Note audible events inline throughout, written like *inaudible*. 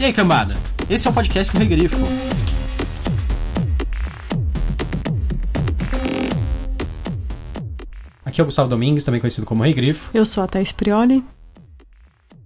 E aí, cambada? Esse é o podcast do Regrifo. Aqui é o Gustavo Domingues, também conhecido como Regrifo. Eu sou a Thais Prioli.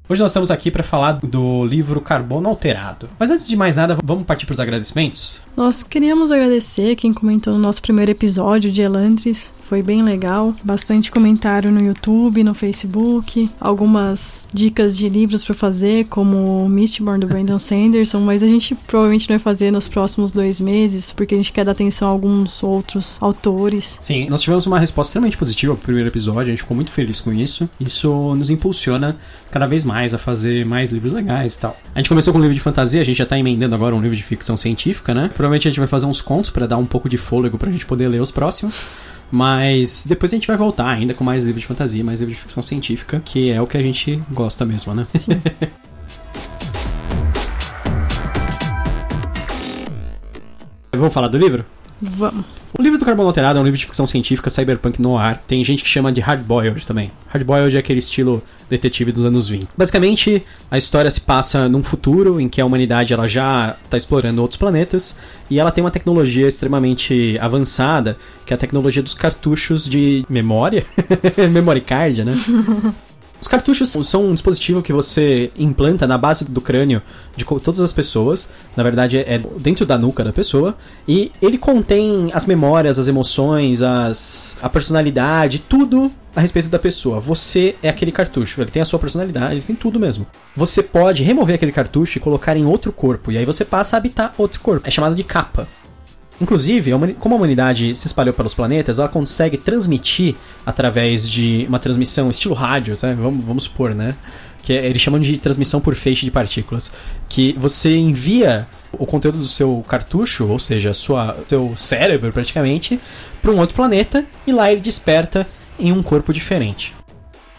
Hoje nós estamos aqui para falar do livro Carbono Alterado. Mas antes de mais nada, vamos partir para os agradecimentos? Nós queríamos agradecer quem comentou no nosso primeiro episódio de Elantris. Foi bem legal. Bastante comentário no YouTube, no Facebook. Algumas dicas de livros para fazer, como Mistborn do Brandon *laughs* Sanderson. Mas a gente provavelmente não vai fazer nos próximos dois meses, porque a gente quer dar atenção a alguns outros autores. Sim, nós tivemos uma resposta extremamente positiva pro primeiro episódio. A gente ficou muito feliz com isso. Isso nos impulsiona cada vez mais a fazer mais livros legais e tal. A gente começou com um livro de fantasia, a gente já tá emendando agora um livro de ficção científica, né? Provavelmente a gente vai fazer uns contos para dar um pouco de fôlego pra gente poder ler os próximos. Mas depois a gente vai voltar ainda com mais livros de fantasia, mais livros de ficção científica, que é o que a gente gosta mesmo, né? Sim. *laughs* Vamos falar do livro? Vamos. O livro do Carbono Alterado é um livro de ficção científica cyberpunk noir. Tem gente que chama de hardboiled também. Hardboiled é aquele estilo detetive dos anos 20. Basicamente, a história se passa num futuro em que a humanidade ela já está explorando outros planetas e ela tem uma tecnologia extremamente avançada, que é a tecnologia dos cartuchos de memória, *laughs* memory card, né? *laughs* Os cartuchos são um dispositivo que você implanta na base do crânio de todas as pessoas. Na verdade, é dentro da nuca da pessoa. E ele contém as memórias, as emoções, as, a personalidade, tudo a respeito da pessoa. Você é aquele cartucho. Ele tem a sua personalidade, ele tem tudo mesmo. Você pode remover aquele cartucho e colocar em outro corpo. E aí você passa a habitar outro corpo. É chamado de capa. Inclusive, como a humanidade se espalhou pelos planetas, ela consegue transmitir através de uma transmissão estilo rádio, né? vamos, vamos supor, né? Que é, eles chamam de transmissão por feixe de partículas. Que você envia o conteúdo do seu cartucho, ou seja, sua, seu cérebro praticamente, para um outro planeta e lá ele desperta em um corpo diferente.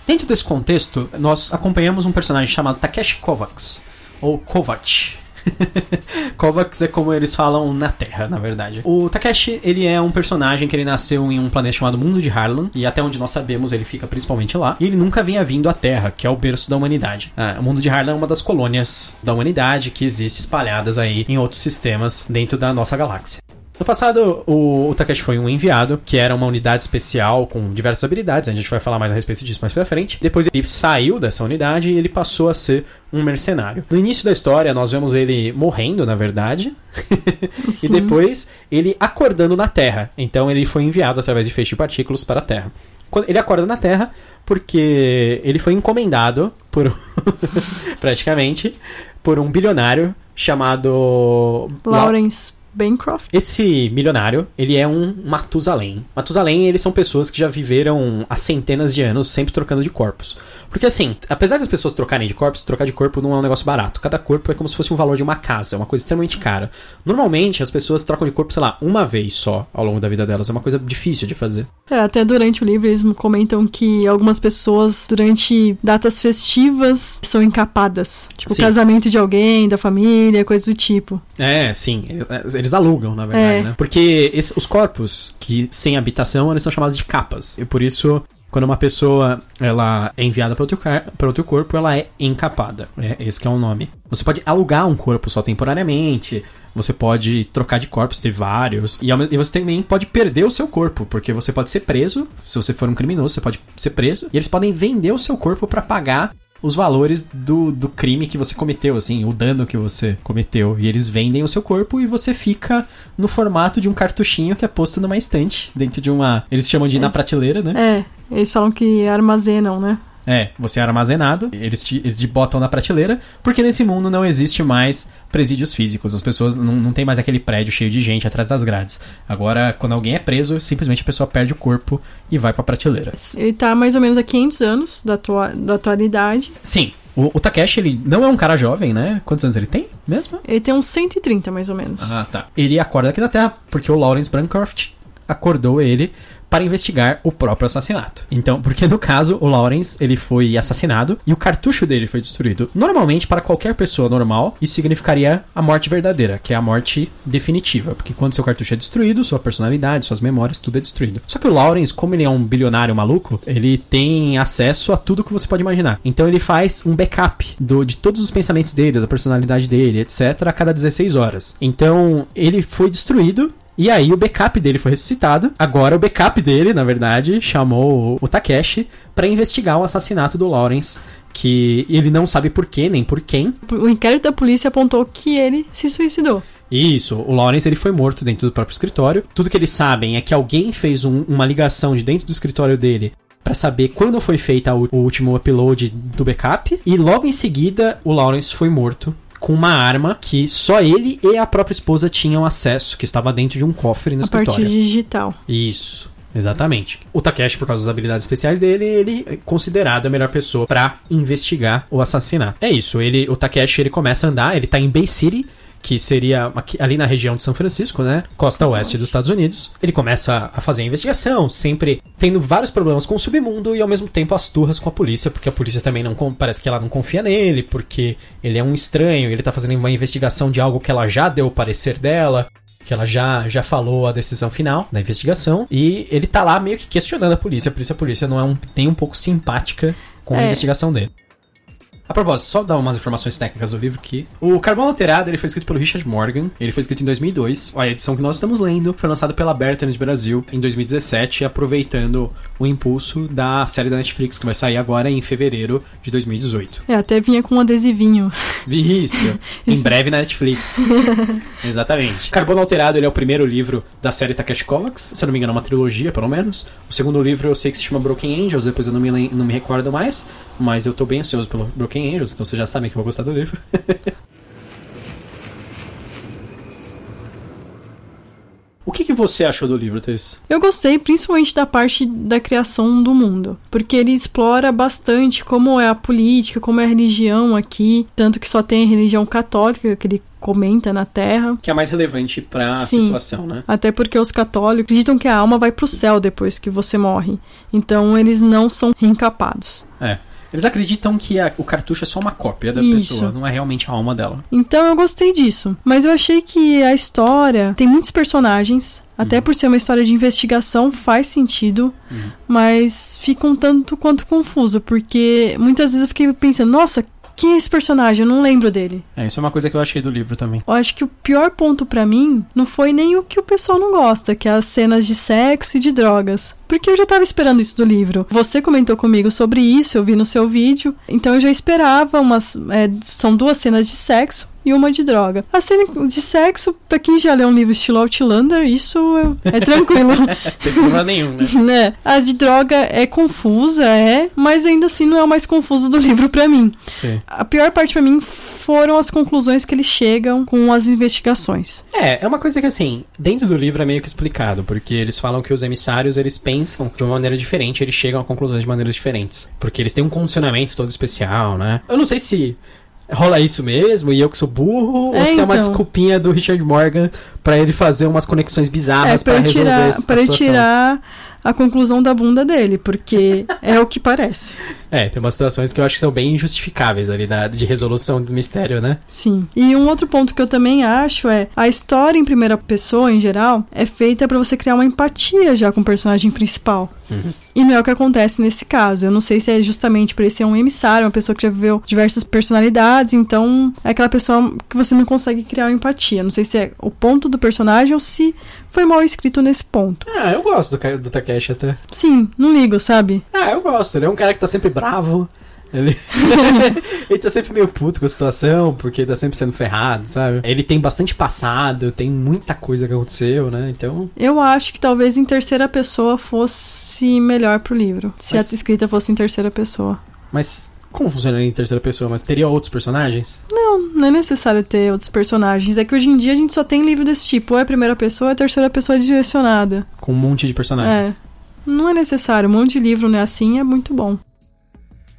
Dentro desse contexto, nós acompanhamos um personagem chamado Takeshi Kovacs, ou Kovac, *laughs* Kovacs é como eles falam na Terra, na verdade. O Takeshi, ele é um personagem que ele nasceu em um planeta chamado Mundo de Harlan, e até onde nós sabemos ele fica principalmente lá, e ele nunca vinha vindo à Terra, que é o berço da humanidade. Ah, o Mundo de Harlan é uma das colônias da humanidade que existe espalhadas aí em outros sistemas dentro da nossa galáxia. No passado, o, o, Takeshi foi um enviado, que era uma unidade especial com diversas habilidades, a gente vai falar mais a respeito disso mais pra frente. Depois ele saiu dessa unidade e ele passou a ser um mercenário. No início da história, nós vemos ele morrendo, na verdade, *laughs* e depois ele acordando na Terra. Então ele foi enviado através de feixe de partículas para a Terra. Ele acorda na Terra porque ele foi encomendado por *laughs* praticamente por um bilionário chamado Lawrence Bancroft. Esse milionário, ele é um Matusalém. Matusalém, eles são pessoas que já viveram há centenas de anos sempre trocando de corpos. Porque assim, apesar das pessoas trocarem de corpos, trocar de corpo não é um negócio barato. Cada corpo é como se fosse um valor de uma casa, é uma coisa extremamente cara. Normalmente, as pessoas trocam de corpo, sei lá, uma vez só ao longo da vida delas. É uma coisa difícil de fazer. É, até durante o livro eles comentam que algumas pessoas, durante datas festivas, são encapadas. Tipo, sim. casamento de alguém, da família, coisa do tipo. É, sim. Eles alugam, na verdade, é. né? Porque esse, os corpos que sem habitação, eles são chamados de capas. E por isso quando uma pessoa ela é enviada para outro, outro corpo, ela é encapada. É esse é o nome. Você pode alugar um corpo só temporariamente. Você pode trocar de corpos, ter vários. E, e você também pode perder o seu corpo, porque você pode ser preso. Se você for um criminoso, você pode ser preso. E eles podem vender o seu corpo para pagar os valores do, do crime que você cometeu, assim, o dano que você cometeu. E eles vendem o seu corpo e você fica no formato de um cartuchinho que é posto numa estante, dentro de uma. Eles chamam de ir na prateleira, né? É, eles falam que armazenam, né? É, você é armazenado, eles te, eles te botam na prateleira, porque nesse mundo não existe mais presídios físicos. As pessoas não, não tem mais aquele prédio cheio de gente atrás das grades. Agora, quando alguém é preso, simplesmente a pessoa perde o corpo e vai pra prateleira. Ele tá mais ou menos a 500 anos da, tua, da atualidade. Sim. O, o, Takeshi, ele não é um cara jovem, né? Quantos anos ele tem mesmo? Ele tem uns 130, mais ou menos. Ah, tá. Ele acorda aqui na Terra porque o Lawrence Bancroft acordou ele para investigar o próprio assassinato. Então, porque no caso, o Lawrence, ele foi assassinado e o cartucho dele foi destruído. Normalmente, para qualquer pessoa normal, isso significaria a morte verdadeira, que é a morte definitiva, porque quando seu cartucho é destruído, sua personalidade, suas memórias, tudo é destruído. Só que o Lawrence, como ele é um bilionário maluco, ele tem acesso a tudo que você pode imaginar. Então ele faz um backup do, de todos os pensamentos dele, da personalidade dele, etc, a cada 16 horas. Então, ele foi destruído e aí o backup dele foi ressuscitado. Agora o backup dele, na verdade, chamou o Takeshi para investigar o assassinato do Lawrence, que ele não sabe por quê nem por quem. O inquérito da polícia apontou que ele se suicidou. Isso, o Lawrence ele foi morto dentro do próprio escritório. Tudo que eles sabem é que alguém fez um, uma ligação de dentro do escritório dele para saber quando foi feita o último upload do backup e logo em seguida o Lawrence foi morto com uma arma que só ele e a própria esposa tinham acesso, que estava dentro de um cofre no a escritório. A partir digital. Isso. Exatamente. O Takeshi, por causa das habilidades especiais dele, ele é considerado a melhor pessoa para investigar o assassinato. É isso, ele, o Takeshi ele começa a andar, ele tá em Bay City, que seria aqui, ali na região de São Francisco, né? Costa, oeste, dos Estados Unidos. Ele começa a fazer a investigação, sempre tendo vários problemas com o submundo e ao mesmo tempo as turras com a polícia, porque a polícia também não parece que ela não confia nele, porque ele é um estranho, ele tá fazendo uma investigação de algo que ela já deu o parecer dela que ela já, já falou a decisão final da investigação, e ele tá lá meio que questionando a polícia, por isso a polícia não é um, nem um pouco simpática com a é. investigação dele. A propósito, só dar umas informações técnicas do livro aqui. O Carbono Alterado ele foi escrito pelo Richard Morgan. Ele foi escrito em 2002. A edição que nós estamos lendo foi lançada pela Bertrand Brasil em 2017, aproveitando o impulso da série da Netflix que vai sair agora em fevereiro de 2018. É, até vinha com um adesivinho. Isso. *laughs* em breve na Netflix. *laughs* Exatamente. Carbono Alterado ele é o primeiro livro da série Takeshi Kovacs. Se eu não me engano, é uma trilogia, pelo menos. O segundo livro eu sei que se chama Broken Angels, depois eu não me, não me recordo mais. Mas eu tô bem ansioso pelo Broken Angels, então vocês já sabem que eu vou gostar do livro. *laughs* O que, que, você achou do livro, Tess? Eu gostei principalmente da parte da criação do mundo, porque ele explora bastante como é a política, como é a religião aqui, tanto que só tem a religião católica que ele comenta na Terra. Que é mais relevante para a situação, né? Até porque os católicos acreditam que a alma vai para o céu depois que você morre. Então eles não são *laughs* reencapados. É. Eles acreditam que a, o cartucho é só uma cópia da Isso. pessoa, não é realmente a alma dela. Então eu gostei disso. Mas eu achei que a história tem muitos personagens. Até uhum. por ser uma história de investigação, faz sentido, uhum. mas fica um tanto quanto confuso, porque muitas vezes eu fiquei pensando, nossa, quem é esse personagem? Eu não lembro dele. É, isso é uma coisa que eu achei do livro também. Eu acho que o pior ponto para mim não foi nem o que o pessoal não gosta, que é as cenas de sexo e de drogas. Porque eu já tava esperando isso do livro. Você comentou comigo sobre isso, eu vi no seu vídeo. Então eu já esperava umas. É, são duas cenas de sexo e uma de droga. A cena de sexo, pra quem já leu um livro estilo Outlander, isso é, é tranquilo. *laughs* Tem problema nenhum, né? *laughs* né? A de droga é confusa, é, mas ainda assim não é o mais confuso do livro para mim. Sim. A pior parte para mim foram as conclusões que eles chegam com as investigações. É, é uma coisa que assim, dentro do livro é meio que explicado, porque eles falam que os emissários, eles pensam de uma maneira diferente, eles chegam a conclusões de maneiras diferentes. Porque eles têm um condicionamento todo especial, né? Eu não sei se rola isso mesmo e eu que sou burro é, ou se então. é uma então. desculpinha do Richard Morgan para ele fazer umas conexões bizarras é, para resolver tirar, a Para tirar a conclusão da bunda dele, porque *laughs* é o que parece. É, tem umas situações que eu acho que são bem injustificáveis ali da, de resolução do mistério, né? Sim. E um outro ponto que eu também acho é a história em primeira pessoa, em geral, é feita para você criar uma empatia já com o personagem principal. Uhum. E não é o que acontece nesse caso. Eu não sei se é justamente por ele ser um emissário, uma pessoa que já viveu diversas personalidades, então é aquela pessoa que você não consegue criar uma empatia. Não sei se é o ponto do personagem ou se foi mal escrito nesse ponto. Ah, eu gosto do, do Takeshi até. Sim, não ligo, sabe? Ah, eu gosto. Ele é um cara que tá sempre bravo. Ele... *laughs* ele tá sempre meio puto com a situação, porque tá sempre sendo ferrado, sabe? Ele tem bastante passado, tem muita coisa que aconteceu, né? Então. Eu acho que talvez em terceira pessoa fosse melhor pro livro. Se Mas... a escrita fosse em terceira pessoa. Mas como funcionaria em terceira pessoa? Mas teria outros personagens? Não, não é necessário ter outros personagens. É que hoje em dia a gente só tem livro desse tipo. Ou é primeira pessoa ou é terceira pessoa direcionada. Com um monte de personagens. É. Não é necessário. Um monte de livro não é assim é muito bom.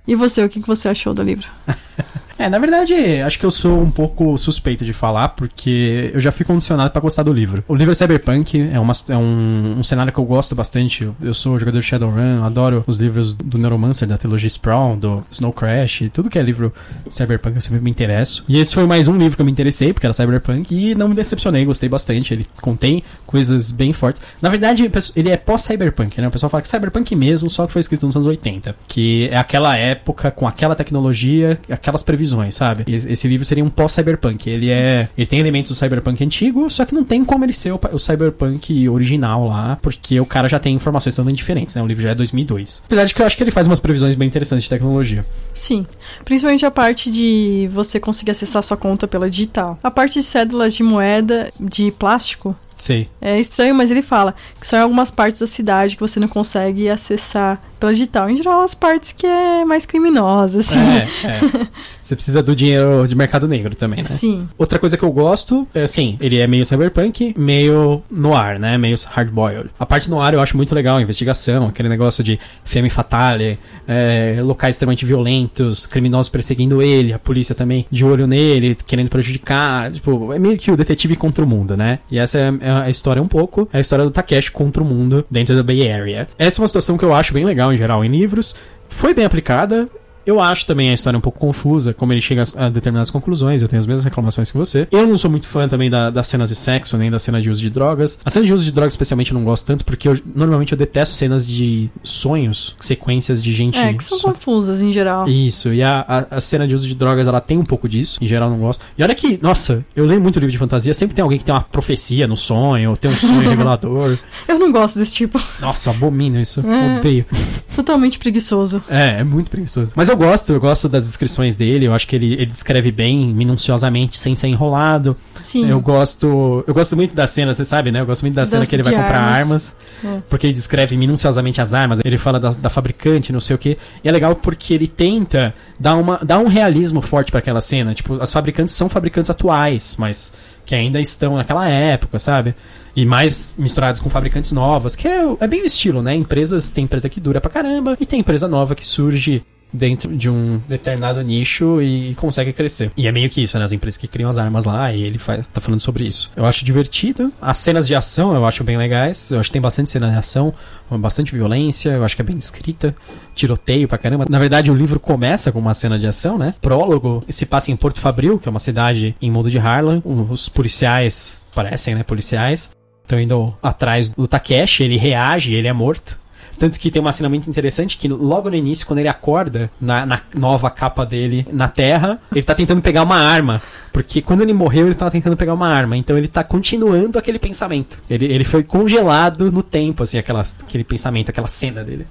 E você, o que você achou do livro? *laughs* É, na verdade, acho que eu sou um pouco suspeito de falar, porque eu já fui condicionado para gostar do livro. O livro é Cyberpunk, é, uma, é um, um cenário que eu gosto bastante. Eu sou jogador de Shadowrun, adoro os livros do Neuromancer, da trilogia Sprawl, do Snow Crash, tudo que é livro Cyberpunk eu sempre me interesso. E esse foi mais um livro que eu me interessei, porque era Cyberpunk, e não me decepcionei, gostei bastante. Ele contém coisas bem fortes. Na verdade, ele é pós-Cyberpunk, né? O pessoal fala que Cyberpunk mesmo, só que foi escrito nos anos 80. Que é aquela época, com aquela tecnologia, aquelas previsões, sabe? Esse livro seria um pós-Cyberpunk. Ele é. Ele tem elementos do Cyberpunk antigo, só que não tem como ele ser o, o Cyberpunk original lá, porque o cara já tem informações totalmente diferentes, né? O livro já é 2002. Apesar de que eu acho que ele faz umas previsões bem interessantes de tecnologia. Sim. Principalmente a parte de você conseguir acessar sua conta pela digital. A parte de cédulas de moeda de plástico Sei. É estranho, mas ele fala que só em algumas partes da cidade que você não consegue acessar digital. Em geral, as partes que é mais criminosa, assim. É, é. Você precisa do dinheiro de mercado negro também, né? Sim. Outra coisa que eu gosto é assim, ele é meio cyberpunk, meio noir, né? Meio hardboiled. A parte noir eu acho muito legal, investigação, aquele negócio de femme fatale, é, locais extremamente violentos, criminosos perseguindo ele, a polícia também de olho nele, querendo prejudicar. Tipo, é meio que o detetive contra o mundo, né? E essa é, é a história um pouco, é a história do Takeshi contra o mundo dentro da Bay Area. Essa é uma situação que eu acho bem legal em geral em livros. Foi bem aplicada, eu acho também a história um pouco confusa, como ele chega a determinadas conclusões. Eu tenho as mesmas reclamações que você. Eu não sou muito fã também da, das cenas de sexo, nem da cena de uso de drogas. A cena de uso de drogas, especialmente, eu não gosto tanto, porque eu, normalmente eu detesto cenas de sonhos, sequências de gente. É, que são confusas em geral. Isso, e a, a, a, cena de uso de drogas, ela tem um pouco disso. Em geral, eu não gosto. E olha que, nossa, eu leio muito livro de fantasia, sempre tem alguém que tem uma profecia no sonho, ou tem um sonho *laughs* revelador. Eu não gosto desse tipo. Nossa, abomino isso. É, Odeio. Totalmente preguiçoso. É, é muito preguiçoso. Mas eu gosto, eu gosto das descrições dele, eu acho que ele, ele descreve bem, minuciosamente, sem ser enrolado. Sim. Eu gosto. Eu gosto muito da cena, você sabe, né? Eu gosto muito da das, cena que ele vai comprar armas. armas porque ele descreve minuciosamente as armas, ele fala da, da fabricante, não sei o que. E é legal porque ele tenta dar, uma, dar um realismo forte para aquela cena. Tipo, as fabricantes são fabricantes atuais, mas que ainda estão naquela época, sabe? E mais misturados com fabricantes novas, que é, é bem o estilo, né? Empresas, tem empresa que dura pra caramba e tem empresa nova que surge dentro de um determinado nicho e consegue crescer. E é meio que isso, né? As empresas que criam as armas lá e ele faz, tá falando sobre isso. Eu acho divertido. As cenas de ação eu acho bem legais. Eu acho que tem bastante cena de ação, bastante violência. Eu acho que é bem escrita. Tiroteio pra caramba. Na verdade, o livro começa com uma cena de ação, né? Prólogo se passa em Porto Fabril, que é uma cidade em mundo de Harlem. Os policiais parecem, né? Policiais. Estão indo atrás do Takeshi, ele reage, ele é morto. Tanto que tem uma cena muito interessante que logo no início, quando ele acorda na, na, nova capa dele na Terra, ele tá tentando pegar uma arma. Porque quando ele morreu, ele tava tentando pegar uma arma. Então ele tá continuando aquele pensamento. Ele, ele foi congelado no tempo, assim, aquela, aquele pensamento, aquela cena dele.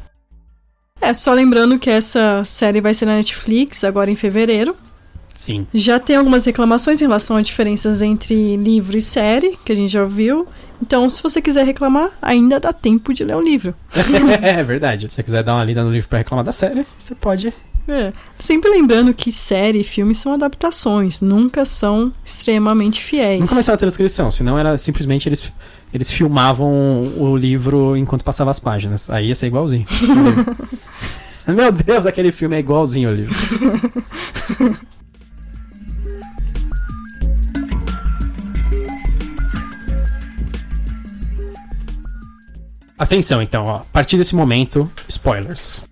É, só lembrando que essa série vai ser na Netflix agora em fevereiro. Sim. Já tem algumas reclamações em relação a diferenças entre livro e série, que a gente já viu. Então, se você quiser reclamar, ainda dá tempo de ler o livro. *laughs* é verdade. Se você quiser dar uma lida no livro para reclamar da série, você pode. É. Sempre lembrando que série e filme são adaptações, nunca são extremamente fiéis. Nunca vai ser uma transcrição, senão era simplesmente eles, eles filmavam o livro enquanto passava as páginas. Aí ia ser igualzinho. *laughs* Meu Deus, aquele filme é igualzinho ao livro. *laughs* Atenção, então, ó. A partir desse momento, spoilers.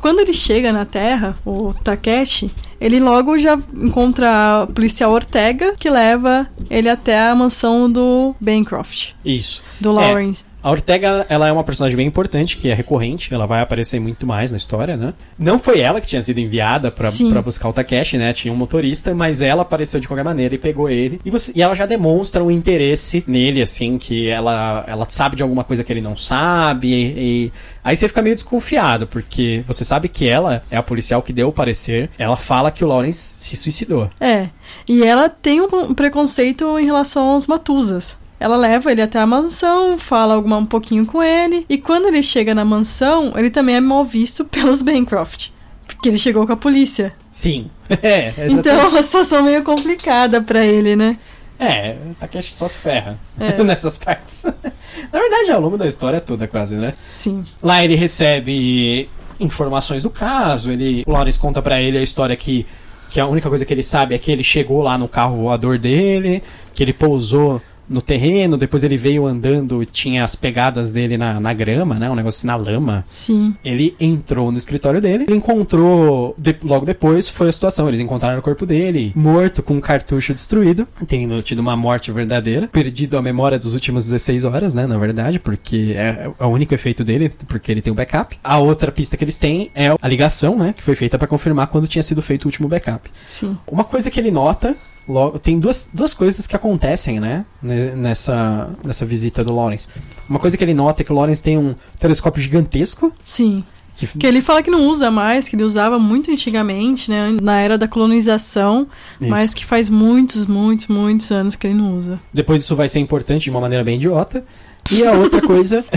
Quando ele chega na Terra, o Takeshi, ele logo já encontra a policial Ortega, que leva ele até a mansão do Bancroft. Isso. Do Lawrence. É. A Ortega, ela é uma personagem bem importante, que é recorrente, ela vai aparecer muito mais na história, né? Não foi ela que tinha sido enviada para buscar o Takeshi, né? Tinha um motorista, mas ela apareceu de qualquer maneira e pegou ele. E, você, e ela já demonstra um interesse nele, assim, que ela, ela sabe de alguma coisa que ele não sabe. E, e aí você fica meio desconfiado, porque você sabe que ela é a policial que deu o parecer. Ela fala que o Lawrence se suicidou. É. E ela tem um preconceito em relação aos Matuzas. Ela leva ele até a mansão, fala alguma, um pouquinho com ele, e quando ele chega na mansão, ele também é mal visto *laughs* pelos Bancroft. Porque ele chegou com a polícia. Sim. *laughs* É, então é uma situação meio complicada para ele, né? É, Takeshi só se ferra é. *laughs* nessas partes. Na verdade, ao longo da história toda, quase, né? Sim. Lá ele recebe informações do caso, ele, o Lawrence conta para ele a história que que a única coisa que ele sabe é que ele chegou lá no carro voador dele, que ele pousou no terreno, depois ele veio andando e tinha as pegadas dele na, na grama, né? Um negócio assim na lama. Sim. Ele entrou no escritório dele, ele encontrou, de- logo depois foi a situação, eles encontraram o corpo dele morto com um cartucho destruído, tendo tido uma morte verdadeira, perdido a memória dos últimos 16 horas, né, na verdade, porque é, é o único efeito dele, porque ele tem o backup. A outra pista que eles têm é a ligação, né, que foi feita pra confirmar quando tinha sido feito o último backup. Sim. Uma coisa que ele nota, logo, tem duas, duas coisas que acontecem, né, ne- nessa, nessa visita do Lawrence. Uma coisa que ele nota é que o Lawrence tem um telescópio gigantesco, Sim. que Que ele fala que não usa mais, que ele usava muito antigamente, né? Na era da colonização, Isso. mas que faz muitos, muitos, muitos anos que ele não usa. depois isso vai ser importante de uma maneira bem idiota. E a outra *laughs* coisa. *laughs*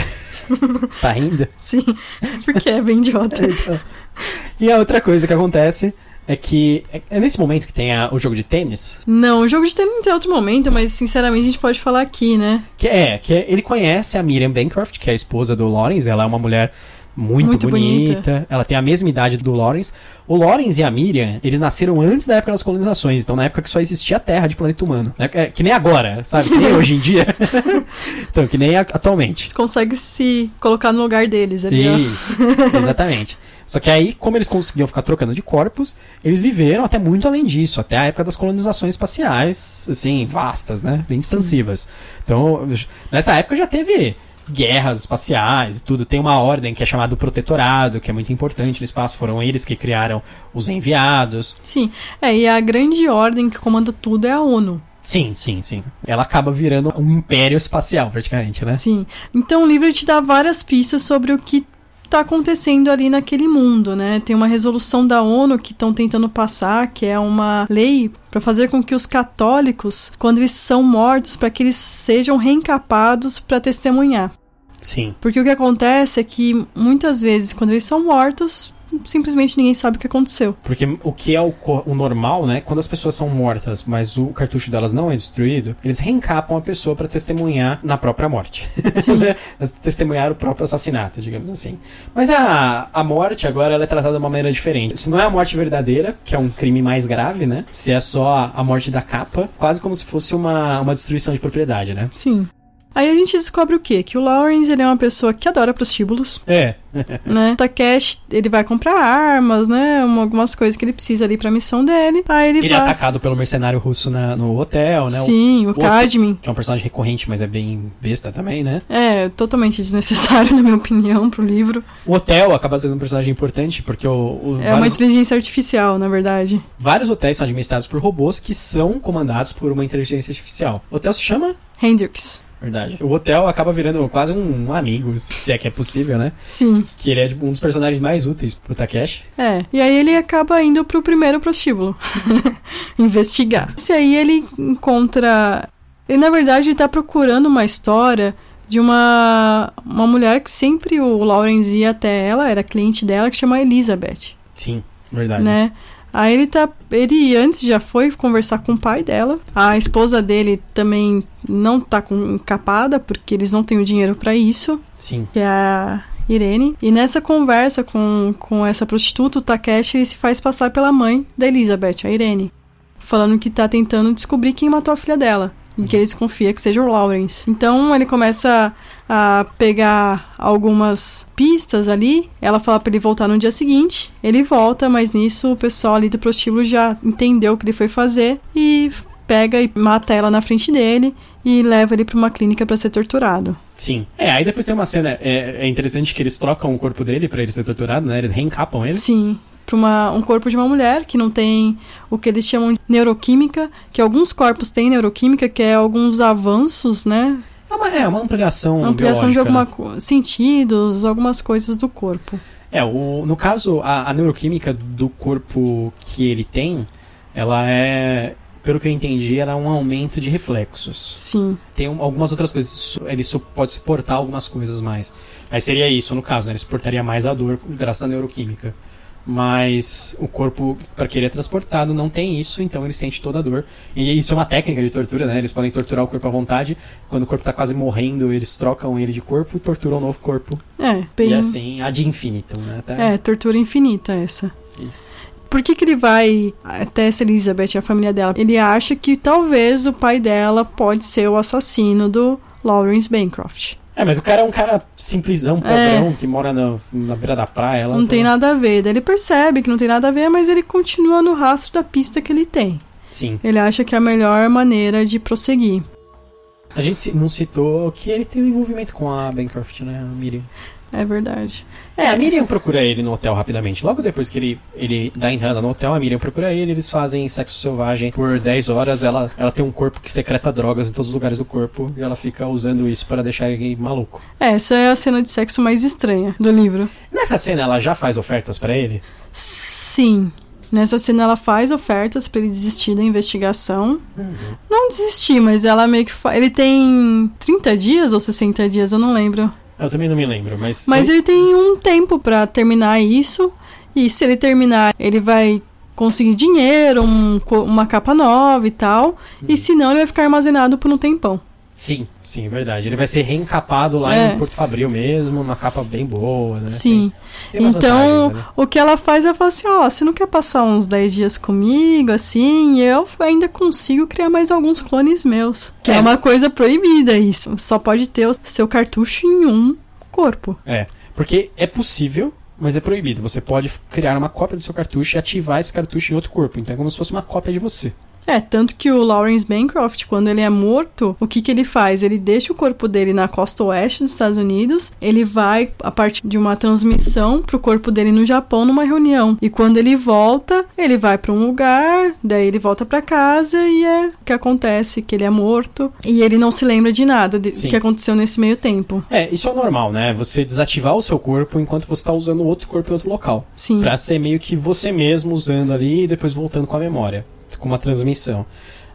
Você tá rindo? Sim, porque é bem idiota. *laughs* E a outra coisa que acontece é que é- é nesse momento que tem a- o jogo de tênis. Não, o jogo de tênis é outro momento, mas sinceramente a gente pode falar aqui, né? Que é, que é- ele conhece a Miriam Bancroft, que é a esposa do Lawrence. Ela é uma mulher muito, Muito bonita. bonita. Ela tem a mesma idade do Lawrence. O Lawrence e a Miriam, eles nasceram antes da época das colonizações. Então, na época que só existia a Terra de planeta humano. né? É, que nem agora, sabe? Que nem hoje em dia. *laughs* então, que nem atualmente. Você consegue se colocar no lugar deles ó. Isso, exatamente. Só que aí, como eles conseguiam ficar trocando de corpos, eles viveram até muito além disso, até a época das colonizações espaciais, assim, vastas, né? Bem expansivas. Então, nessa época já teve guerras espaciais e tudo. Tem uma ordem que é chamada do Protetorado, que é muito importante no espaço. Foram eles que criaram os enviados. Sim. É, e a grande ordem que comanda tudo é a ONU. Sim, sim, sim. Ela acaba virando um império espacial, praticamente, né? Sim. Então o livro te dá várias pistas sobre o que está acontecendo ali naquele mundo, né? Tem uma resolução da ONU que estão tentando passar, que é uma lei para fazer com que os católicos, quando eles são mortos, para que eles sejam reencapados para testemunhar. Sim. Porque o que acontece é que muitas vezes, quando eles são mortos, simplesmente ninguém sabe o que aconteceu. Porque o que é o, o normal, né? Quando as pessoas são mortas, mas o cartucho delas não é destruído, eles reencapam a pessoa pra testemunhar na própria morte. *laughs* testemunhar o próprio assassinato, digamos assim. Mas a, a morte agora ela é tratada de uma maneira diferente. Se não é a morte verdadeira, que é um crime mais grave, né? Se é só a, a morte da capa, quase como se fosse uma, uma destruição de propriedade, né? Sim. Aí a gente descobre o quê? Que o Lawrence ele é uma pessoa que adora prostíbulos, É. né? *laughs* Takeshi, ele vai comprar armas, né? Uma- algumas coisas que ele precisa ali pra missão dele. Aí ele, Ele é vai. atacado pelo mercenário russo na- no hotel, né? O- Sim, o, Kadmin. que é um personagem recorrente, mas é bem besta também, né? É, totalmente desnecessário, *laughs* na minha opinião, pro livro. O hotel acaba sendo um personagem importante porque o, o- É uma vários, inteligência artificial, na verdade. vários hotéis são administrados por robôs que são comandados por uma inteligência artificial. O hotel se chama? Hendrix. Verdade. O hotel acaba virando quase um amigo, se é que é possível, né? Sim, Que ele é tipo, um dos personagens mais úteis pro Takeshi. é. E aí ele acaba indo pro primeiro prostíbulo. *laughs* Investigar. Esse aí ele encontra. Ele, na verdade, tá procurando uma história de uma, uma mulher que sempre o Lawrence ia até ela, era cliente dela, que chama Elizabeth, Sim, verdade. né? Aí ele tá. Ele antes já foi conversar com o pai dela. A esposa dele também não tá com encapada, porque eles não têm o dinheiro pra isso. Sim. que é a Irene. E nessa conversa com, com essa prostituta, o Takeshi se faz passar pela mãe da Elizabeth, a Irene. Falando que tá tentando descobrir quem matou a filha dela. E que ele desconfia que seja o Lawrence. Então ele começa a pegar algumas pistas ali. Ela fala pra ele voltar no dia seguinte. Ele volta, mas nisso o pessoal ali do prostíbulo já entendeu o que ele foi fazer. E pega e mata ela na frente dele. E leva ele pra uma clínica pra ser torturado. Sim. É, aí depois tem uma cena. É, é interessante que eles trocam o corpo dele pra ele ser torturado, né? Eles reencapam ele. Sim, para um corpo de uma mulher que não tem o que eles chamam de neuroquímica, que alguns corpos têm neuroquímica, que é alguns avanços, né? É uma, é uma ampliação. Ampliação de biológica, né? alguma co- sentidos, algumas coisas do corpo. É, o, no caso, a, a neuroquímica do corpo que ele tem, ela é, pelo que eu entendi, ela é um aumento de reflexos. Sim, Tem um- algumas outras coisas, ele su- pode suportar algumas coisas mais. Mas seria isso, no caso, né? Ele suportaria mais a dor graças à neuroquímica. Mas o corpo, para que ele é transportado, não tem isso, então ele sente toda a dor. E isso é uma técnica de tortura, né? Eles podem torturar o corpo à vontade. Quando o corpo tá quase morrendo, eles trocam ele de corpo e torturam um novo corpo. é, bem. E assim, ad infinitum, né? Até É, tortura infinita essa. isso. Por que, que ele vai até essa Elizabeth e a família dela? Ele acha que talvez o pai dela pode ser o assassino do Lawrence Bancroft. É, mas o cara é um cara simplesão, padrão, é. que mora na, na beira da praia. Não tem nada a ver. Daí ele percebe que não tem nada a ver, mas ele continua no rastro da pista que ele tem. Sim. Ele acha que é a melhor maneira de prosseguir. A gente não citou que ele tem um envolvimento com a Bancroft, né, a Miriam. É verdade. É, a Miriam procura ele no hotel rapidamente. Logo depois que ele, ele dá entrada no hotel, a Miriam procura ele, eles fazem sexo selvagem por 10 horas. Ela, ela tem um corpo que secreta drogas em todos os lugares do corpo e ela fica usando isso para deixar ele maluco. É, essa é a cena de sexo mais estranha do livro. Nessa cena, ela já faz ofertas para ele? Sim. Nessa cena ela faz ofertas para ele desistir da investigação. Uhum. Não desistir, mas ela meio que fa... ele tem 30 dias ou 60 dias, eu não lembro. Eu também não me lembro, mas Mas ele tem um tempo para terminar isso. E se ele terminar, ele vai conseguir dinheiro, um, uma capa nova e tal. Uhum. E se não, ele vai ficar armazenado por um tempão. Sim, sim, verdade. Ele vai ser reencapado lá é. em Porto Fabril mesmo, uma capa bem boa, né? Sim. Tem, tem então, né? o que ela faz é falar assim, ó, oh, você não quer passar uns 10 dias comigo, assim, eu ainda consigo criar mais alguns clones meus. Que é, é uma coisa proibida isso. Só pode ter o seu cartucho em um corpo. É, porque é possível, mas é proibido. Você pode criar uma cópia do seu cartucho e ativar esse cartucho em outro corpo. Então é como se fosse uma cópia de você. É, tanto que o Lawrence Bancroft, quando ele é morto, o que que ele faz? Ele deixa o corpo dele na costa oeste dos Estados Unidos, ele vai, a partir de uma transmissão, pro corpo dele no Japão numa reunião. E quando ele volta, ele vai para um lugar, daí ele volta para casa e é o que acontece, que ele é morto e ele não se lembra de nada do que aconteceu nesse meio tempo. É, isso é normal, né? Você desativar o seu corpo enquanto você tá usando outro corpo em outro local. Sim. Pra ser meio que você mesmo usando ali e depois voltando com a memória com uma transmissão.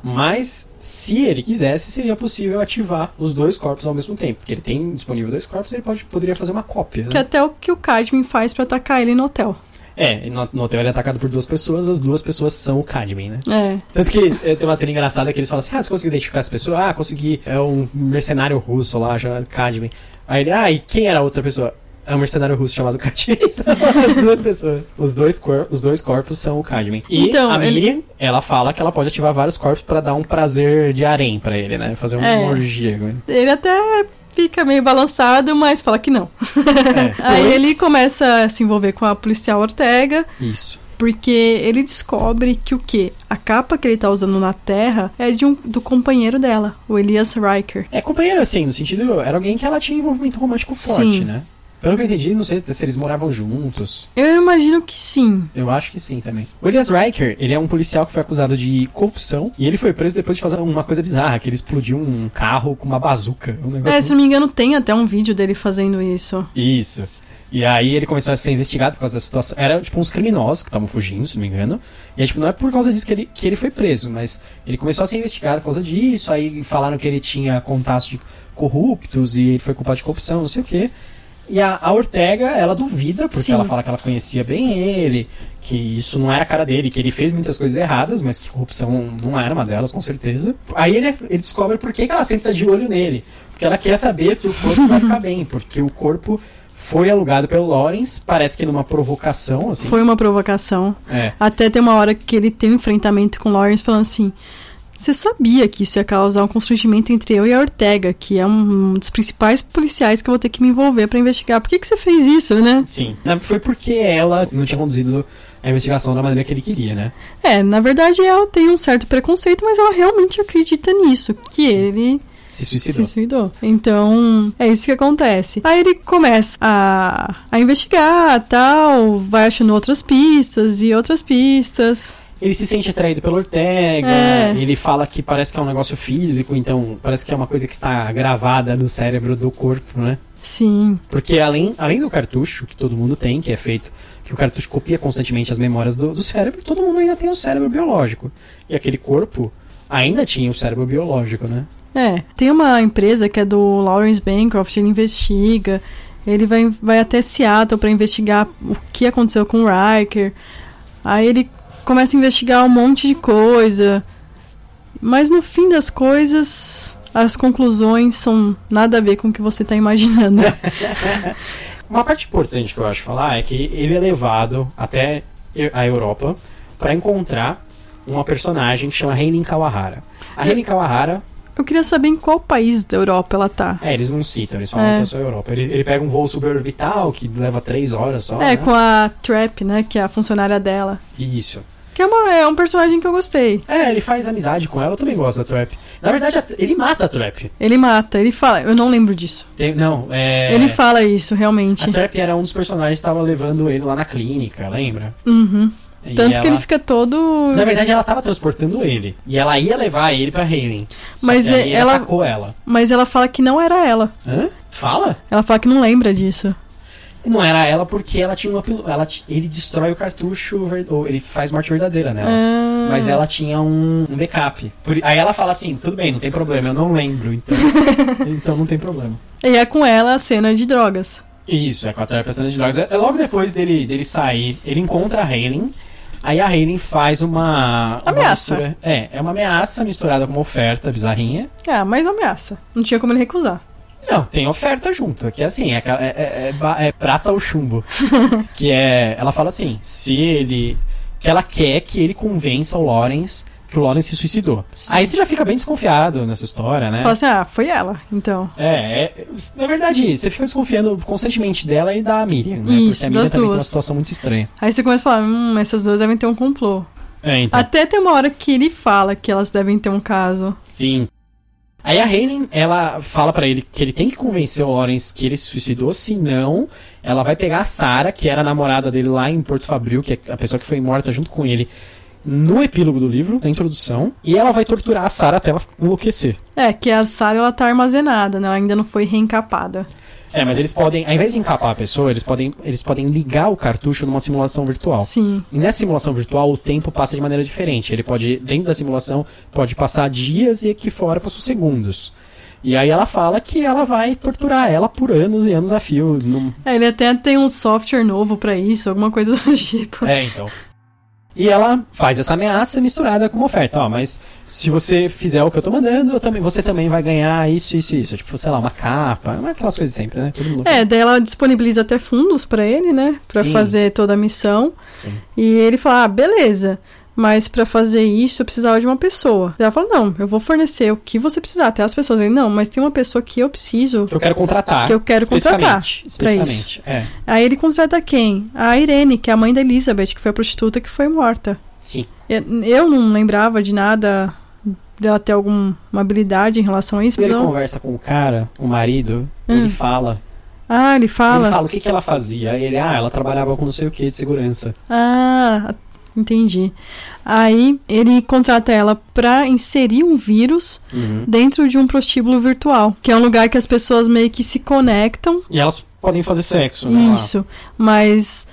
Mas, se ele quisesse, seria possível ativar os dois corpos ao mesmo tempo. Porque ele tem disponível dois corpos, ele pode, poderia fazer uma cópia. Né? Que é até o que o Cadmin faz para atacar ele no hotel. É, no, no, hotel ele é atacado por duas pessoas, as duas pessoas são o Cadmin, né? É. Tanto que é, tem uma cena engraçada que eles falam assim: ah, você conseguiu identificar essa pessoa? Ah, consegui. É um mercenário russo lá, já Cadmin. Aí ele, ah, e quem era a outra pessoa? É um mercenário russo chamado Cadmin. *laughs* as duas pessoas. Os dois, cor os dois corpos são o Cadmin. E então, a Miriam, ele... ela fala que ela pode ativar vários corpos para dar um prazer de harém para ele, né? Fazer uma é. orgia. Ele até fica meio balançado, mas fala que não. É, *laughs* Aí pois... ele começa a se envolver com a policial Ortega. Isso. Porque ele descobre que o que? A capa que ele tá usando na Terra é de um, do companheiro dela, o Elias Riker. É companheiro, assim, no sentido. Era alguém que ela tinha envolvimento romântico forte, Sim. né? Pelo que eu entendi, não sei se eles moravam juntos. Eu imagino que sim. Eu acho que sim também. O Elias Riker, ele é um policial que foi acusado de corrupção e ele foi preso depois de fazer uma coisa bizarra, que ele explodiu um carro com uma bazuca. Um é, se não me engano, tem até um vídeo dele fazendo isso. Isso. E aí ele começou a ser investigado por causa da situação. Era tipo uns criminosos que estavam fugindo, se não me engano. E aí, tipo, não é por causa disso que ele, que ele foi preso, mas ele começou a ser investigado por causa disso. Aí falaram que ele tinha contatos de corruptos e ele foi culpado de corrupção, não sei o quê. E a, a, Ortega, ela duvida, porque Sim. ela fala que ela conhecia bem ele, que isso não era a cara dele, que ele fez muitas coisas erradas, mas que corrupção não era uma delas, com certeza. Aí ele, ele descobre por que, que ela sempre tá de olho nele. Porque ela quer saber se o corpo vai ficar bem, porque o corpo foi alugado pelo Lawrence, parece que numa provocação, assim. Foi uma provocação. É. Até tem uma hora que ele tem um enfrentamento com o Lawrence falando assim: você sabia que isso ia causar um constrangimento entre eu e a Ortega, que é um dos principais policiais que eu vou ter que me envolver para investigar. Por que, que você fez isso, né? Sim. Foi porque ela não tinha conduzido a investigação da maneira que ele queria, né? É, na verdade ela tem um certo preconceito, mas ela realmente acredita nisso, que ele se suicidou. Se suicidou. Então, é isso que acontece. Aí ele começa a, a investigar, tal, vai achando outras pistas e outras pistas ele se sente atraído pelo Ortega, é. ele fala que parece que é um negócio físico, então parece que é uma coisa que está gravada no cérebro do corpo, né? Sim. Porque além, além do cartucho, que todo mundo tem, que é feito, que o cartucho copia constantemente as memórias do, do cérebro, todo mundo ainda tem o um cérebro biológico. E aquele corpo ainda tinha o cérebro biológico, né? É, tem uma empresa que é do Lawrence Bancroft, ele investiga, ele vai, vai até Seattle para investigar o que aconteceu com o Riker. Aí ele começa a investigar um monte de coisa. Mas no fim das coisas, as conclusões são nada a ver com o que você está imaginando. *laughs* Uma parte importante que eu acho falar é que ele é levado até a Europa para encontrar uma personagem que chama Heirin Kawahara. A Heirin Kawahara Eu queria saber em qual país da Europa ela tá. É, eles não citam, eles falam É. que é só a Europa. Ele, ele pega um voo suborbital que leva três horas só. É, né? com a Trap, né? Que é a funcionária dela. Isso. Que é, uma, é um personagem que eu gostei. É, ele faz amizade com ela, eu também gosto da Trap. Na verdade, a- ele mata a Trap. Ele mata, ele fala. Eu não lembro disso. Tem- não, é. Ele fala isso, realmente. A Trap era um dos personagens que estava levando ele lá na clínica, lembra? Uhum. E Tanto que ela- ele fica todo. Na verdade, ela tava transportando ele. E ela ia levar ele pra Halen. Só Mas que é- ela- atacou ela. Mas ela fala que não era ela. Hã? Fala? Ela fala que não lembra disso. Não era ela porque ela tinha uma ela Ele destrói o cartucho, ou ele faz morte verdadeira nela. Ah, Mas ela tinha um, um backup. Por- aí ela fala assim: tudo bem, não tem problema, eu não lembro, então. *laughs* então não tem problema. E é com ela a cena de drogas. Isso, é com a terapia de drogas. É, é logo depois dele, dele sair, ele encontra a Halen. Aí a Halen faz uma. uma Ameaça. mistura- é, é uma ameaça misturada com uma oferta bizarrinha. Ah, mas ameaça. Não tinha como ele recusar. Não, tem oferta junto. Que é assim, é, é, é- é é prata ou chumbo. *laughs* que é. Ela fala assim: se ele. Que ela quer que ele convença o Lawrence que o Lawrence se suicidou. Aí você já fica bem desconfiado nessa história, né? Você fala assim, ah, foi ela, então. É, é, na verdade, você fica desconfiando constantemente dela e da Miriam, né? Isso, Porque a Miriam também tem uma duas. situação muito estranha. Aí você começa a falar, hum, essas duas devem ter um complô. É, então. Até tem uma hora que ele fala que elas devem ter um caso. Sim. Aí a Helen, ela fala pra ele que ele tem que convencer o Lawrence que ele se suicidou, senão ela vai pegar a Sarah, que era a namorada dele lá em Porto Fabril, que é a pessoa que foi morta junto com ele no epílogo do livro, na introdução, e ela vai torturar a Sarah até ela enlouquecer. É, que a Sarah ela tá armazenada, né? Ela ainda não foi reencapada. É, mas eles podem, ao invés de encapar a pessoa, eles podem, eles podem ligar o cartucho numa simulação virtual. Sim. E nessa simulação virtual, o tempo passa de maneira diferente. Ele pode, dentro da simulação, pode passar dias e aqui fora passam segundos. E aí ela fala que ela vai torturar ela por anos e anos a fio. num- É, ele até tem um software novo pra isso, alguma coisa do *laughs* tipo. É, então. E ela faz essa ameaça misturada com uma oferta. Ó, mas se você fizer o que eu tô mandando, eu também, você também vai ganhar isso, isso, isso. Tipo, sei lá, uma capa, aquelas coisas sempre, né? É, daí ela disponibiliza até fundos pra ele, né? Pra Sim. fazer toda a missão. Sim. E ele fala, ah, beleza. Mas pra fazer isso eu precisava de uma pessoa. Ela fala, não, eu vou fornecer o que você precisar, até as pessoas. Ele, não, mas tem uma pessoa que eu preciso. Que eu quero contratar. Que eu quero contratar especificamente. É. Aí ele contrata quem? A Irene, que é a mãe da Elizabeth, que foi a prostituta que foi morta. Sim. Eu, eu não lembrava de nada dela ter alguma habilidade em relação a isso. Ele Não. conversa com o cara, o marido, Hum. ele fala Ah, ele fala. Ele fala o que, que ela fazia. Ele, ah, ela trabalhava com não sei o que de segurança. Ah, entendi. Aí ele contrata ela pra inserir um vírus Uhum. dentro de um prostíbulo virtual, que é um lugar que as pessoas meio que se conectam. E elas podem fazer sexo, né? Isso. Mas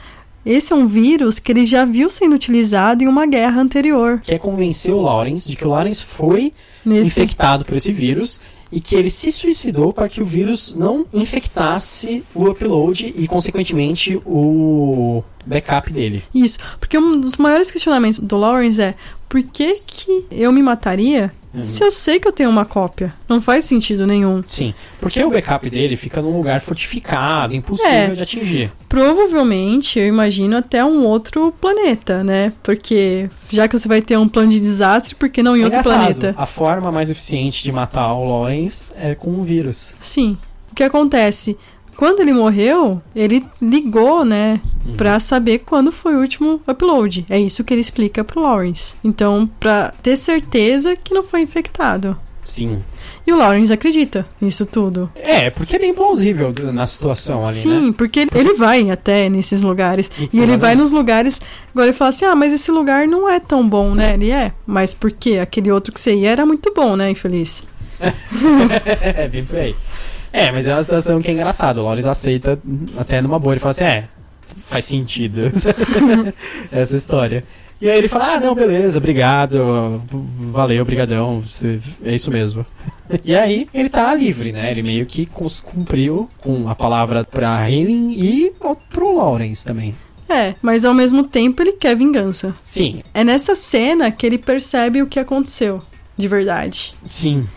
esse é um vírus que ele já viu sendo utilizado em uma guerra anterior. Quer convencer o Lawrence de que o Lawrence foi Nesse infectado por esse vírus e que ele se suicidou para que o vírus não infectasse o upload e, consequentemente, o backup dele. Isso, porque um dos maiores questionamentos do Lawrence é por que, que eu me mataria Uhum. se eu sei que eu tenho uma cópia? Não faz sentido nenhum. Sim, porque o backup dele fica num lugar fortificado, impossível É. de atingir. Provavelmente, eu imagino até um outro planeta, né? Porque já que você vai ter um plano de desastre, por que não em É outro engraçado, planeta? A forma mais eficiente de matar o Lawrence é com um vírus. Sim. O que acontece? Quando ele morreu, ele ligou, né, Uhum. pra saber quando foi o último upload. É isso que ele explica pro Lawrence. Então, pra ter certeza que não foi infectado. Sim. E o Lawrence acredita nisso tudo. É, porque é bem plausível na situação ali, Sim, né? porque ele, ele vai até nesses lugares. E E ele vai provavelmente- nos lugares. Agora ele fala assim: ah, mas esse lugar não é tão bom, né? Ele é. Mas por quê? Aquele outro que você ia era muito bom, né, infeliz? *laughs* é, bem por aí. É, mas é uma situação que é engraçada. O Lawrence aceita até numa boa. Ele fala assim: é, faz sentido *laughs* essa história. E aí ele fala: ah, não, beleza, obrigado, valeu, obrigadão, você- é isso mesmo. *laughs* E aí ele tá livre, né? Ele meio que cumpriu com a palavra pra Helen e pro Lawrence também. É, mas ao mesmo tempo ele quer vingança. Sim, É nessa cena que ele percebe o que aconteceu, de verdade. sim.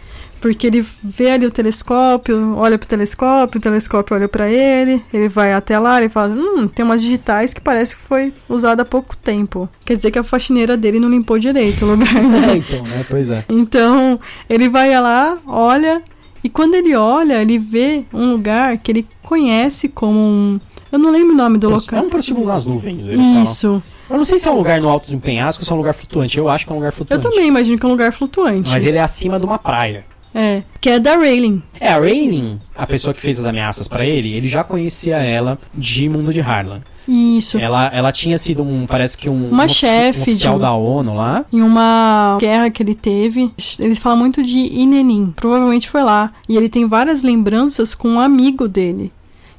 Porque ele vê ali o telescópio, olha pro telescópio, o telescópio olha para ele, ele vai até lá, ele fala: Hum, tem umas digitais que parece que foi usada há pouco tempo. Quer dizer que a faxineira dele não limpou direito o lugar, *laughs* né? É, então, né? Pois é. Então, ele vai lá, olha, e quando ele olha, ele vê um lugar que ele conhece como um. Eu não lembro o nome do local. É um prostíbulo nas nuvens, eles falam. Isso. Eu não sei se é um lugar no alto de um penhasco ou se é um lugar flutuante. Eu acho que é um lugar Eu flutuante. também imagino que é um lugar flutuante. Mas ele é acima de uma praia. É. Que é da Rayling. É, a Rayling, a pessoa que fez as ameaças pra ele, ele já conhecia ela de Mundo de Harlan. Isso. Ela, ela tinha sido um, parece que um, Uma um chefe um oficial de um- da ONU lá. Em uma guerra que ele teve, eles falam muito de Inenin. Provavelmente foi lá. E ele tem várias lembranças com um amigo dele.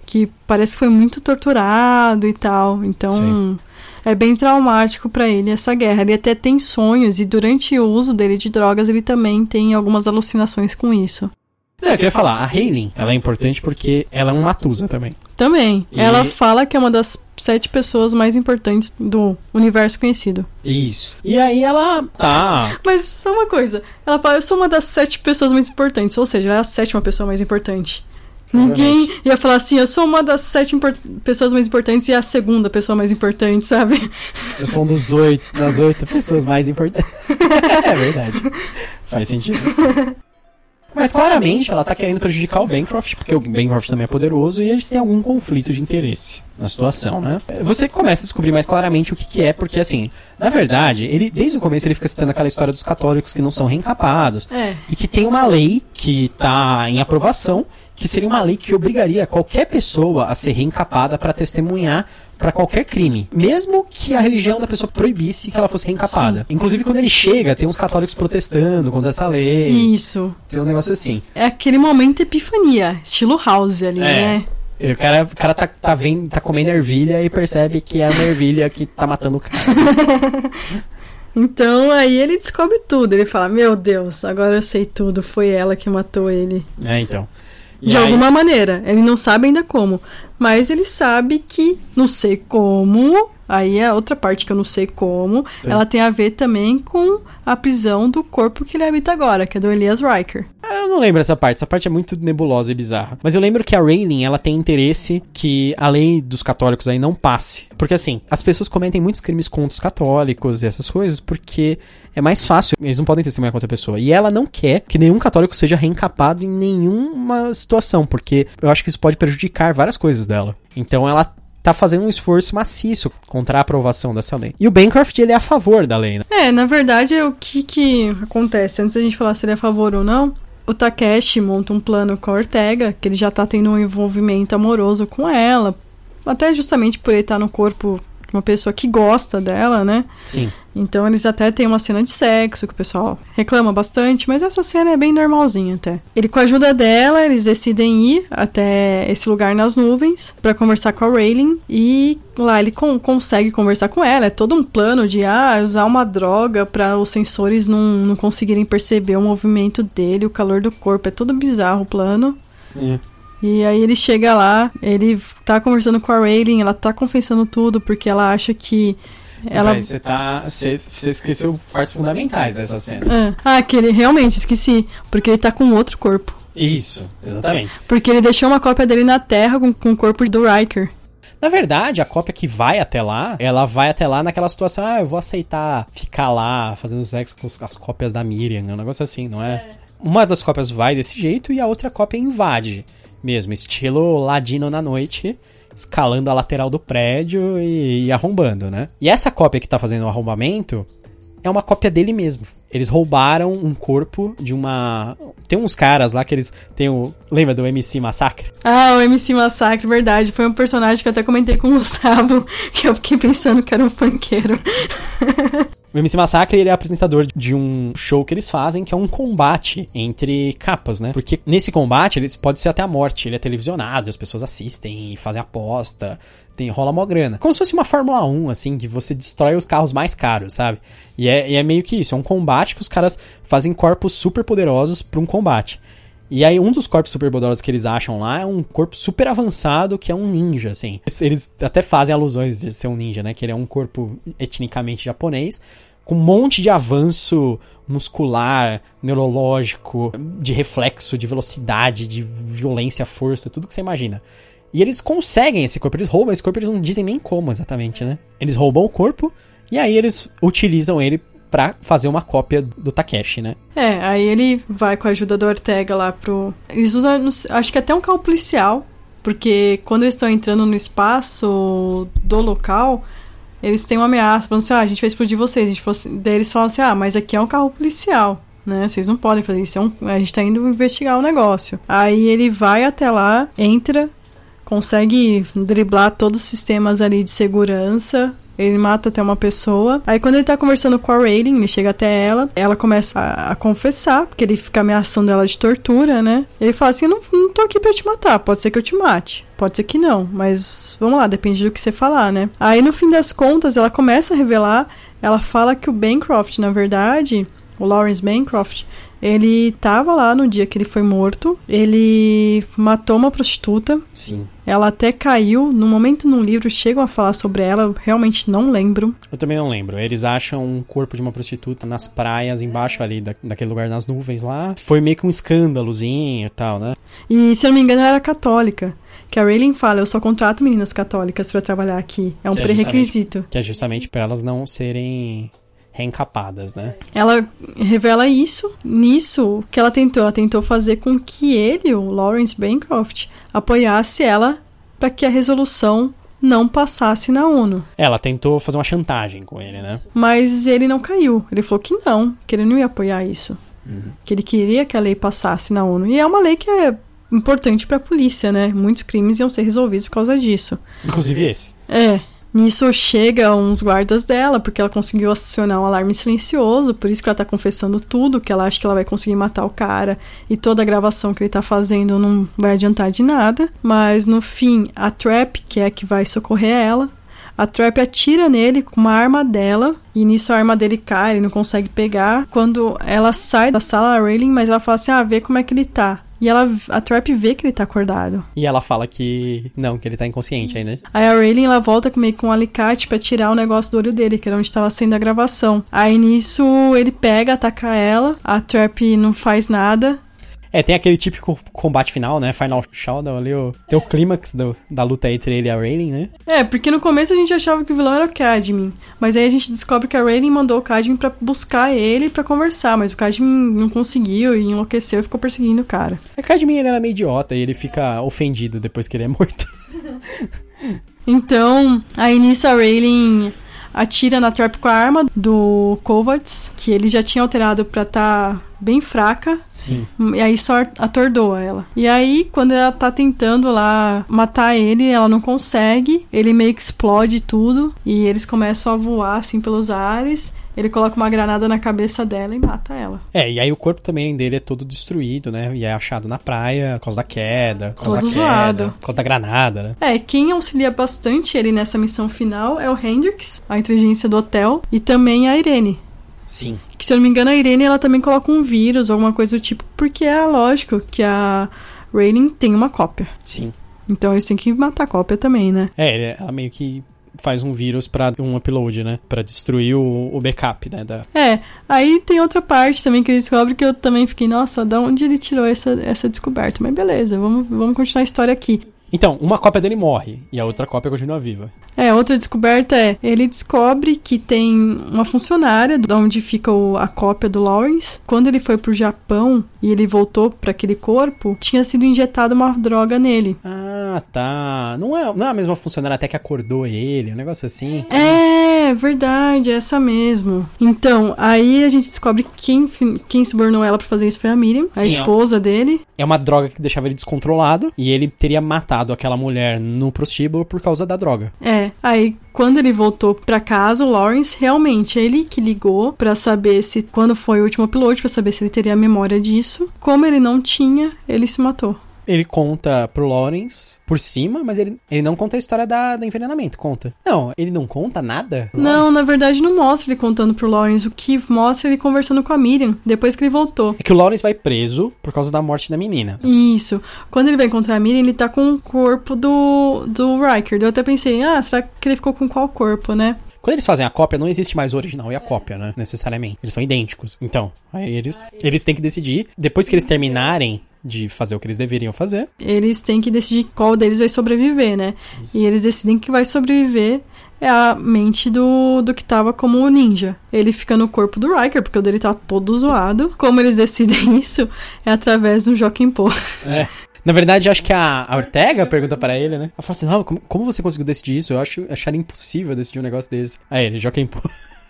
Que parece que foi muito torturado e tal. Então. Sim. É bem traumático pra ele essa guerra. Ele até tem sonhos e durante o uso dele de drogas ele também tem algumas alucinações com isso. É, eu queria falar, a Rayling, ela é importante porque ela é um Matusa também. Também. E- Ela fala que é uma das sete pessoas mais importantes do universo conhecido. Isso. E aí ela tá. *laughs* Mas só uma coisa. Ela fala, eu sou uma das sete pessoas mais importantes. Ou seja, ela é a sétima pessoa mais importante. Ninguém ia falar assim, eu sou uma das sete pessoas mais importantes e a segunda pessoa mais importante, sabe? Eu sou um dos oito, das oito pessoas mais importantes. *laughs* é verdade. Faz sentido. Mas claramente ela tá querendo prejudicar o Bancroft, porque o Bancroft também é poderoso e eles têm algum conflito de interesse na situação, né? Você começa a descobrir mais claramente o que, que é, porque assim, na verdade, ele desde o começo ele fica citando aquela história dos católicos que não são reencapados É. e que tem uma lei que tá em aprovação, que seria uma lei que obrigaria qualquer pessoa a ser reencapada para testemunhar para qualquer crime, mesmo que a religião da pessoa proibisse que ela fosse reencapada. Inclusive quando ele chega, tem uns católicos protestando contra essa lei. Isso. Tem um negócio assim. É aquele momento epifania, estilo house ali, É. né? O cara, o cara tá, tá, vendo, tá comendo ervilha e percebe que é a ervilha que tá matando o cara. *laughs* Então aí ele descobre tudo. Ele fala: Meu Deus, agora eu sei tudo. Foi ela que matou ele. É, então. E De aí- alguma maneira. Ele não sabe ainda como. Mas ele sabe que, não sei como. Aí é a outra parte que eu não sei como. Sim. Ela tem a ver também com a prisão do corpo que ele habita agora, que é do Elias Riker. Não lembro essa parte, essa parte é muito nebulosa e bizarra. Mas eu lembro que a Rayling, ela tem interesse que a lei dos católicos aí não passe. Porque assim, as pessoas cometem muitos crimes contra os católicos e essas coisas porque é mais fácil, eles não podem testemunhar contra a pessoa. E ela não quer que nenhum católico seja reencapado em nenhuma situação, porque eu acho que isso pode prejudicar várias coisas dela. Então ela tá fazendo um esforço maciço contra a aprovação dessa lei. E o Bancroft, ele é a favor da lei, né? É, na verdade, o que que acontece? Antes da gente falar se ele é a favor ou não, o Takeshi monta um plano com a Ortega, que ele já tá tendo um envolvimento amoroso com ela, até justamente por ele estar no corpo uma pessoa que gosta dela, né? Sim. Então eles até têm uma cena de sexo que o pessoal reclama bastante, mas essa cena é bem normalzinha até. Ele com a ajuda dela, eles decidem ir até esse lugar nas nuvens pra conversar com a Rayling e lá ele con- consegue conversar com ela. É todo um plano de ah, usar uma droga pra os sensores não, não conseguirem perceber o movimento dele, o calor do corpo. É todo bizarro o plano. E aí ele chega lá, ele tá conversando com a Rayling, ela tá confessando tudo porque ela acha que ela Mas você tá. Você, você esqueceu partes fundamentais dessa cena. Ah, que ele realmente esqueci. Porque ele tá com outro corpo. Isso, exatamente. Porque ele deixou uma cópia dele na Terra com, com o corpo do Riker. Na verdade, a cópia que vai até lá, ela vai até lá naquela situação, ah, eu vou aceitar ficar lá fazendo sexo com as cópias da Miriam, um negócio assim, não é? Uma das cópias vai desse jeito e a outra cópia invade mesmo, estilo ladino na noite, escalando a lateral do prédio e, e arrombando, né? E essa cópia que tá fazendo o arrombamento é uma cópia dele mesmo. Eles roubaram um corpo de uma. Tem uns caras lá que eles. Tem o. Lembra do MC Massacre? Ah, o MC Massacre, verdade. Foi um personagem que eu até comentei com o *laughs* Gustavo, que eu fiquei pensando que era um funkeiro. *laughs* O MC Massacre ele é apresentador de um show que eles fazem, que é um combate entre capas, né? Porque nesse combate ele pode ser até a morte, ele é televisionado, as pessoas assistem e fazem aposta, tem rola mó grana. Como se fosse uma Fórmula 1, assim, que você destrói os carros mais caros, sabe? E é, e é meio que isso, é um combate que os caras fazem corpos super poderosos pra um combate. E aí, um dos corpos super poderosos que eles acham lá é um corpo super avançado, que é um ninja, assim. Eles- Eles até fazem alusões de ser um ninja, né? Que ele é um corpo etnicamente japonês, com um monte de avanço muscular, neurológico, de reflexo, de velocidade, de violência, força, tudo que você imagina. E eles conseguem esse corpo, eles roubam esse corpo, eles não dizem nem como exatamente, né? Eles roubam o corpo e aí eles utilizam ele pra fazer uma cópia do Takeshi, né? É, aí ele vai com a ajuda do Ortega lá pro. Eles usam, acho que até um carro policial, porque quando eles estão entrando no espaço do local, eles têm uma ameaça, falando assim: ah, a gente vai explodir vocês. A gente fosse... Daí eles falam assim: ah, mas aqui é um carro policial. Né? Vocês não podem fazer isso. É um... A gente tá indo investigar o negócio. Aí ele vai até lá, entra, consegue driblar todos os sistemas ali de segurança, ele mata até uma pessoa. Aí quando ele tá conversando com a Raiden, ele chega até ela. Ela começa a, a, confessar, porque ele fica ameaçando ela de tortura, né? Ele fala assim: não, não tô aqui pra te matar, pode ser que eu te mate. Pode ser que não, mas vamos lá, depende do que você falar, né? Aí no fim das contas, ela começa a revelar. Ela fala que o Bancroft, na verdade, o Lawrence Bancroft, ele tava lá no dia que ele foi morto. Ele matou uma prostituta. Sim. Ela até caiu. No momento no livro chegam a falar sobre ela. Eu realmente não lembro. Eu também não lembro. Eles acham um corpo de uma prostituta nas praias, embaixo ali da, daquele lugar nas nuvens lá. Foi meio que um escândalozinho e tal, né? E se eu não me engano, ela era católica que a Raylan fala, eu só contrato meninas católicas para trabalhar aqui. É um pré-requisito. Que é justamente para elas não serem reencapadas, né? Ela revela isso. Nisso, que ela tentou? Ela tentou fazer com que ele, o Lawrence Bancroft, apoiasse ela para que a resolução não passasse na ONU. Ela tentou fazer uma chantagem com ele, né? Mas ele não caiu. Ele falou que não, que ele não ia apoiar isso. Uhum. Que ele queria que a lei passasse na ONU. E é uma lei que é importante para a polícia, né? Muitos crimes iam ser resolvidos por causa disso. Inclusive esse. É. Nisso chega uns guardas dela, porque ela conseguiu acionar um alarme silencioso, por isso que ela tá confessando tudo, que ela acha que ela vai conseguir matar o cara, e toda a gravação que ele tá fazendo não vai adiantar de nada. Mas no fim, a Trap, que é a que vai socorrer ela, a Trap atira nele com uma arma dela, e nisso a arma dele cai, ele não consegue pegar. Quando ela sai da sala, a Rayling, mas ela fala assim: ah, vê como é que ele tá. E ela, a Trap vê que ele tá acordado. E ela fala que não, que ele tá inconsciente ainda. Aí a Raylan, ela volta meio com um alicate para tirar o negócio do olho dele, que era onde tava sendo a gravação. Aí nisso ele pega, ataca ela, a Trap não faz nada. É, tem aquele típico combate final, né? Final Showdown ali, o, tem o clímax da luta entre ele e a Rayleigh, né? É, porque no começo a gente achava que o vilão era o Cadmin, mas aí a gente descobre que a Rayleigh mandou o Cadmin para buscar ele para conversar, mas o Cadmin não conseguiu e enlouqueceu e ficou perseguindo o cara. O Cadmin ele era meio idiota e ele fica ofendido depois que ele é morto. *laughs* então, aí nisso a Rayleigh atira na Trap com a arma do Kovacs, que ele já tinha alterado pra estar tá bem fraca. Sim. E aí só atordoa ela. E aí, quando ela tá tentando lá matar ele, ela não consegue. Ele meio que explode tudo. E eles começam a voar assim pelos ares. Ele coloca uma granada na cabeça dela e mata ela. É, e aí o corpo também dele é todo destruído, né? E é achado na praia por causa da queda, por causa todo da zoado. queda, por causa da granada, né? É, quem auxilia bastante ele nessa missão final é o Hendrix, a inteligência do hotel, e também a Irene. Sim. Que se eu não me engano, a Irene ela também coloca um vírus ou alguma coisa do tipo, porque é lógico que a Raylan tem uma cópia. Sim. Então eles têm que matar a cópia também, né? É, ela meio que faz um vírus para um upload, né? Para destruir o, o, backup, né? Da... É, aí tem outra parte também que ele descobre que eu também fiquei, nossa, da onde ele tirou essa, essa descoberta? Mas beleza, vamos, vamos continuar a história aqui. Então, uma cópia dele morre e a outra cópia continua viva. É, outra descoberta é, ele descobre que tem uma funcionária de onde fica o, a cópia do Lawrence. Quando ele foi pro Japão e ele voltou para aquele corpo, tinha sido injetada uma droga nele. Ah, tá. Não é, não é a mesma funcionária até que acordou ele, um negócio assim. É, verdade, é essa mesmo. Então, aí a gente descobre que quem, quem subornou ela para fazer isso foi a Miriam, a Sim, esposa ó. dele. É uma droga que deixava ele descontrolado e ele teria matado aquela mulher no prostíbulo por causa da droga. É, aí quando ele voltou para casa, o Lawrence realmente ele que ligou para saber se quando foi o último upload para saber se ele teria memória disso. Como ele não tinha, ele se matou ele conta pro Lawrence por cima, mas ele, ele não conta a história da, da envenenamento, conta. Não, ele não conta nada? Não, na verdade não mostra ele contando pro Lawrence. O que mostra ele conversando com a Miriam, depois que ele voltou. É que o Lawrence vai preso por causa da morte da menina. Isso. Quando ele vai encontrar a Miriam, ele tá com o corpo do, do Riker. Eu até pensei, ah, será que ele ficou com qual corpo, né? Quando eles fazem a cópia, não existe mais o original e a cópia, né? Necessariamente. Eles são idênticos. Então, aí eles, eles têm que decidir. Depois que eles terminarem de fazer o que eles deveriam fazer. Eles têm que decidir qual deles vai sobreviver, né? Isso. E eles decidem que vai sobreviver é a mente do, do que tava como o ninja. Ele fica no corpo do Riker, porque o dele tá todo zoado. Como eles *laughs* decidem isso? É através do Joaquim Pô. É. Na verdade, acho que a, a Ortega pergunta para ele, né? Ela fala assim: como, como, você conseguiu decidir isso? Eu acho achar impossível decidir um negócio desse. Aí ele, Joaquim Pô.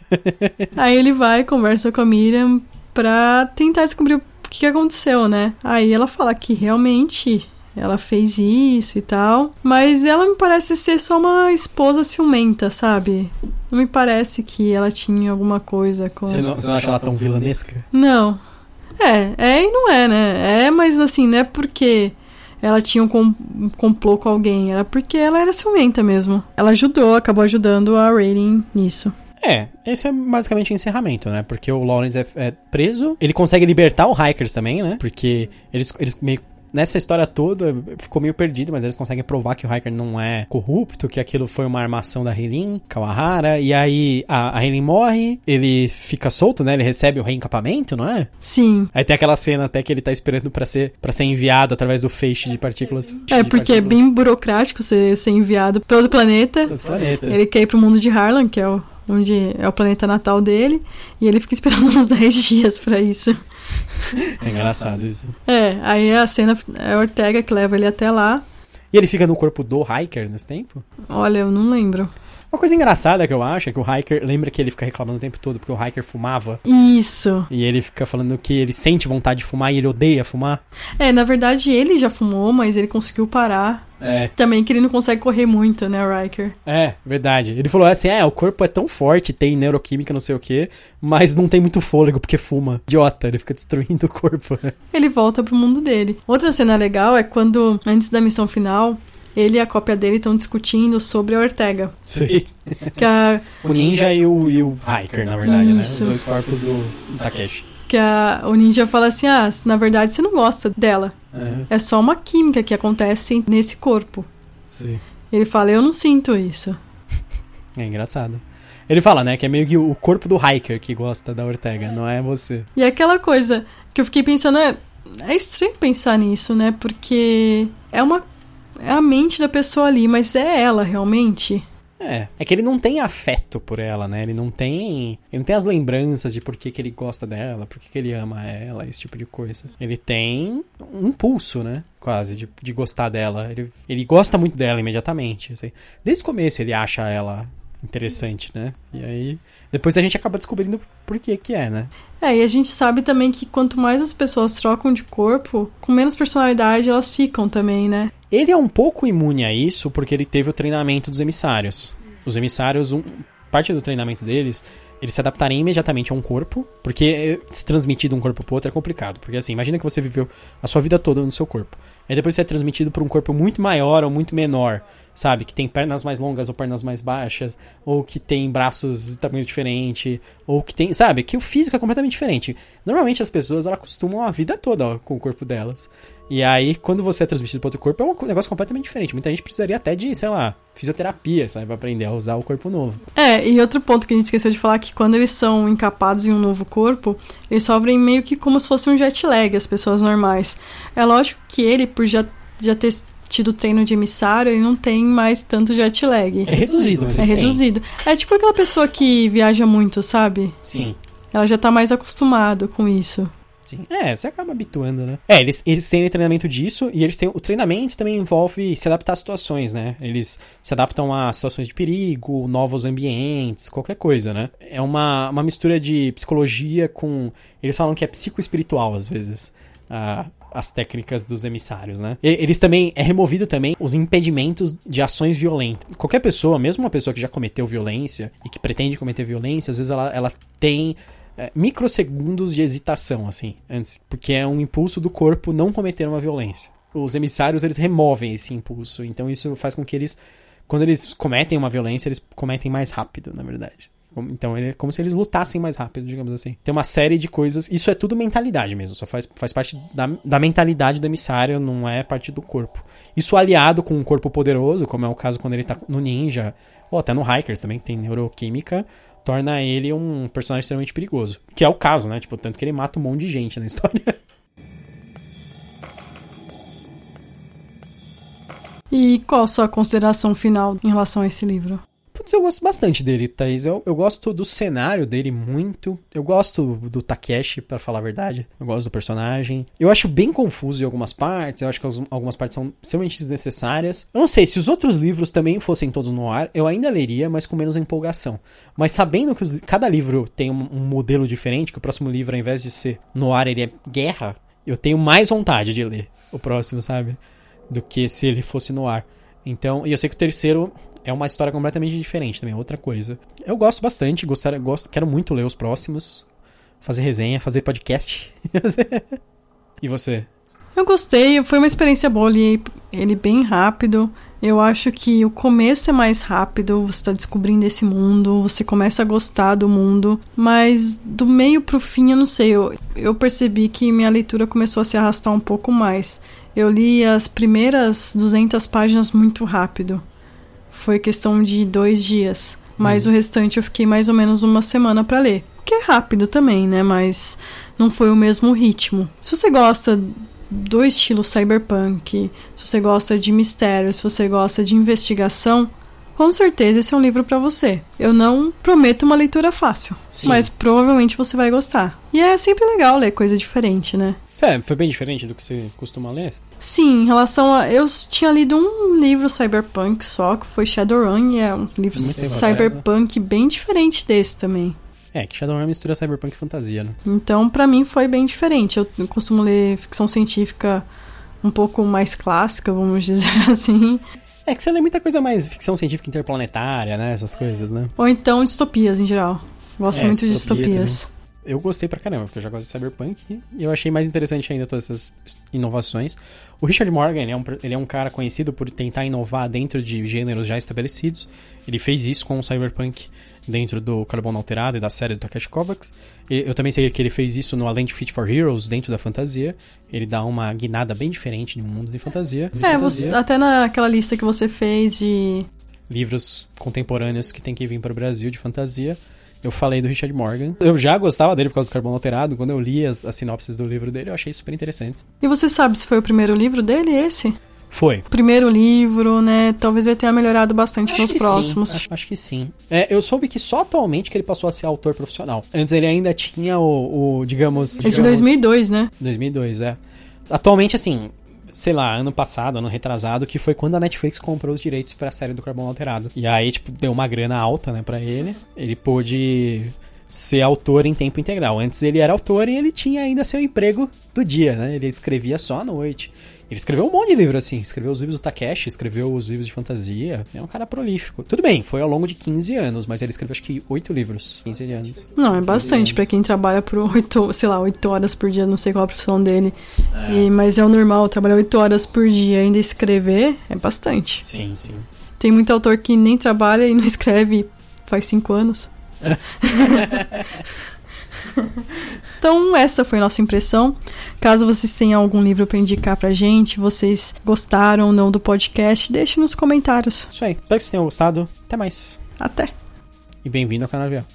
*laughs* Aí ele vai, conversa com a Miriam pra tentar descobrir o que, que aconteceu, né? Aí ela fala que realmente ela fez isso e tal. Mas ela me parece ser só uma esposa ciumenta, sabe? Não me parece que ela tinha alguma coisa com. Você não, você não acha ela tão vilanesca? Não. É, é e não é, né? É, mas assim, não é porque ela tinha um, com, um complô com alguém, era porque ela era ciumenta mesmo. Ela ajudou, acabou ajudando a Raiden nisso. É, esse é basicamente o encerramento, né? Porque o Lawrence é, é preso, ele consegue libertar o Hikers também, né? Porque eles, eles meio nessa história toda ficou meio perdido, mas eles conseguem provar que o Hiker não é corrupto, que aquilo foi uma armação da Heilin, Kawahara, e aí a, a Heilin morre, ele fica solto, né? Ele recebe o reencapamento, não é? Sim. Aí tem aquela cena até que ele tá esperando para ser para ser enviado através do feixe de partículas. É, porque partículas. é bem burocrático ser, ser enviado pelo planeta. Pelo planeta. Ele quer ir pro mundo de Harlan, que é o onde é o planeta natal dele, e ele fica esperando *laughs* uns 10 dias para isso. É engraçado isso. É, aí a cena é a Ortega que leva ele até lá. E ele fica no corpo do Hiker nesse tempo? Olha, eu não lembro. Uma coisa engraçada que eu acho é que o Hiker. Lembra que ele fica reclamando o tempo todo porque o Hiker fumava? Isso. E ele fica falando que ele sente vontade de fumar e ele odeia fumar. É, na verdade ele já fumou, mas ele conseguiu parar. É. Também que ele não consegue correr muito, né, o Riker? É, verdade. Ele falou assim: é, o corpo é tão forte, tem neuroquímica, não sei o quê, mas não tem muito fôlego porque fuma. Idiota, ele fica destruindo o corpo. Ele volta pro mundo dele. Outra cena legal é quando, antes da missão final, ele e a cópia dele estão discutindo sobre a Ortega. Sim. Que a... o Ninja e o, e o Hiker, na verdade, Isso. né? Os dois corpos do Takeshi. Que a, o Ninja fala assim: ah, na verdade você não gosta dela. Uhum. É só uma química que acontece nesse corpo. Sim. Ele fala: eu não sinto isso. *laughs* É engraçado. Ele fala, né, que é meio que o corpo do hiker que gosta da Ortega, não é você. E aquela coisa que eu fiquei pensando é. É estranho pensar nisso, né? Porque é uma é a mente da pessoa ali, mas é ela realmente. É, é que ele não tem afeto por ela, né? Ele não tem. Ele não tem as lembranças de por que, que ele gosta dela, por que, que ele ama ela, esse tipo de coisa. Ele tem um impulso, né? Quase, de, de gostar dela. Ele, ele gosta muito dela imediatamente. Assim. Desde o começo ele acha ela interessante, né? E aí, depois a gente acaba descobrindo por que que é, né? É, e a gente sabe também que quanto mais as pessoas trocam de corpo, com menos personalidade elas ficam também, né? Ele é um pouco imune a isso porque ele teve o treinamento dos emissários. Os emissários, um, parte do treinamento deles, eles se adaptarem imediatamente a um corpo, porque se transmitir de um corpo para outro é complicado. Porque assim, imagina que você viveu a sua vida toda no seu corpo. Aí depois você é transmitido por um corpo muito maior ou muito menor, sabe? Que tem pernas mais longas ou pernas mais baixas, ou que tem braços de tamanho diferente, ou que tem, sabe? Que o físico é completamente diferente. Normalmente as pessoas, elas costumam a vida toda ó, com o corpo delas. E aí, quando você é transmitido para outro corpo, é um negócio completamente diferente. Muita gente precisaria até de, sei lá, fisioterapia, sabe? Pra aprender a usar o corpo novo. É, e outro ponto que a gente esqueceu de falar é que quando eles são encapados em um novo corpo, eles sofrem meio que como se fosse um jet lag, as pessoas normais. É lógico que ele, por já, já ter tido treino de emissário, ele não tem mais tanto jet lag. É reduzido, mas É reduzido. É tipo aquela pessoa que viaja muito, sabe? Sim. Ela já tá mais acostumado com isso. Sim. É, você acaba habituando, né? É, eles, eles têm treinamento disso e eles têm. O treinamento também envolve se adaptar a situações, né? Eles se adaptam a situações de perigo, novos ambientes, qualquer coisa, né? É uma, uma mistura de psicologia com. Eles falam que é psicoespiritual, às vezes. A, as técnicas dos emissários, né? Eles também é removido também os impedimentos de ações violentas. Qualquer pessoa, mesmo uma pessoa que já cometeu violência e que pretende cometer violência, às vezes ela, ela tem é, microsegundos de hesitação, assim, antes, porque é um impulso do corpo não cometer uma violência. Os emissários, eles removem esse impulso, então isso faz com que eles, quando eles cometem uma violência, eles cometem mais rápido, na verdade. Então é como se eles lutassem mais rápido, digamos assim. Tem uma série de coisas. Isso é tudo mentalidade mesmo. Só faz, faz parte da, da mentalidade do emissário, não é parte do corpo. Isso aliado com um corpo poderoso, como é o caso quando ele tá no ninja, ou até no Hikers também, que tem neuroquímica, torna ele um personagem extremamente perigoso. Que é o caso, né? Tipo, tanto que ele mata um monte de gente na *laughs* história. E qual a sua consideração final em relação a esse livro? Eu gosto bastante dele, Thaís. Eu, eu gosto do cenário dele muito. Eu gosto do Takeshi, para falar a verdade. Eu gosto do personagem. Eu acho bem confuso em algumas partes. Eu acho que algumas partes são extremamente desnecessárias. Eu não sei, se os outros livros também fossem todos no ar, eu ainda leria, mas com menos empolgação. Mas sabendo que os, cada livro tem um, um modelo diferente, que o próximo livro, ao invés de ser no ar, ele é guerra, eu tenho mais vontade de ler o próximo, sabe? Do que se ele fosse no ar. Então, e eu sei que o terceiro é uma história completamente diferente também, outra coisa. Eu gosto bastante, gostar, gosto, quero muito ler os próximos, fazer resenha, fazer podcast. *laughs* e você? Eu gostei, foi uma experiência boa, li ele bem rápido. Eu acho que o começo é mais rápido, você está descobrindo esse mundo, você começa a gostar do mundo, mas do meio pro fim, eu não sei, eu, eu percebi que minha leitura começou a se arrastar um pouco mais. Eu li as primeiras 200 páginas muito rápido foi questão de dois dias. Mas uhum. o restante eu fiquei mais ou menos uma semana para ler. O que é rápido também, né? Mas não foi o mesmo ritmo. Se você gosta do estilo cyberpunk, se você gosta de mistério, se você gosta de investigação, com certeza esse é um livro para você. Eu não prometo uma leitura fácil, Sim. mas provavelmente você vai gostar. E é sempre legal ler coisa diferente, né? É, foi bem diferente do que você costuma ler? Sim, em relação a. Eu tinha lido um livro cyberpunk só, que foi Shadowrun, e é um livro cyberpunk bem diferente desse também. É, que Shadowrun mistura cyberpunk e fantasia, né? Então, para mim, foi bem diferente. Eu costumo ler ficção científica um pouco mais clássica, vamos *laughs* dizer assim. É que você lê muita coisa mais ficção científica interplanetária, né? Essas coisas, né? Ou então distopias em geral. Gosto é, muito de distopias. Também. Eu gostei pra caramba, porque eu já gosto de Cyberpunk e eu achei mais interessante ainda todas essas inovações. O Richard Morgan, ele é, um, ele é um cara conhecido por tentar inovar dentro de gêneros já estabelecidos. Ele fez isso com o Cyberpunk dentro do Carbono Alterado e da série do Takeshi Kovacs. Eu também sei que ele fez isso no Além de Fit for Heroes, dentro da fantasia. Ele dá uma guinada bem diferente um mundo de fantasia. De é, fantasia. Você, até naquela lista que você fez de... Livros contemporâneos que tem que vir para o Brasil de fantasia. Eu falei do Richard Morgan. Eu já gostava dele por causa do Carbono Alterado. Quando eu li as, as sinopses do livro dele, eu achei super interessantes. E você sabe se foi o primeiro livro dele, esse? Foi. Primeiro livro, né? Talvez ele tenha melhorado bastante acho nos próximos. Acho, acho, que sim. É, eu soube que só atualmente que ele passou a ser autor profissional. Antes ele ainda tinha o, o digamos... É de 2002, né? 2002, é. Atualmente, assim, sei lá, ano passado, ano retrasado, que foi quando a Netflix comprou os direitos para a série do Carbono Alterado. E aí, tipo, deu uma grana alta, né, para ele. Ele pôde ser autor em tempo integral. Antes ele era autor e ele tinha ainda seu emprego do dia, né? Ele escrevia só à noite. Ele escreveu um monte de livro assim. Escreveu os livros do Takeshi, escreveu os livros de fantasia. É um cara prolífico. Tudo bem, foi ao longo de 15 anos, mas ele escreveu acho que 8 livros. 15 anos. Não, é bastante para quem trabalha por 8, sei lá, 8 horas por dia, não sei qual a profissão dele. É. E, mas é o normal, trabalhar 8 horas por dia e ainda escrever é bastante. Sim, sim. Tem muito autor que nem trabalha e não *laughs* escreve faz 5 anos. *laughs* *laughs* então, essa foi a nossa impressão. Caso vocês tenham algum livro para indicar pra gente, vocês gostaram ou não do podcast, deixe nos comentários. Isso aí. Espero que vocês tenham gostado. Até mais. Até. E bem-vindo ao Canavial.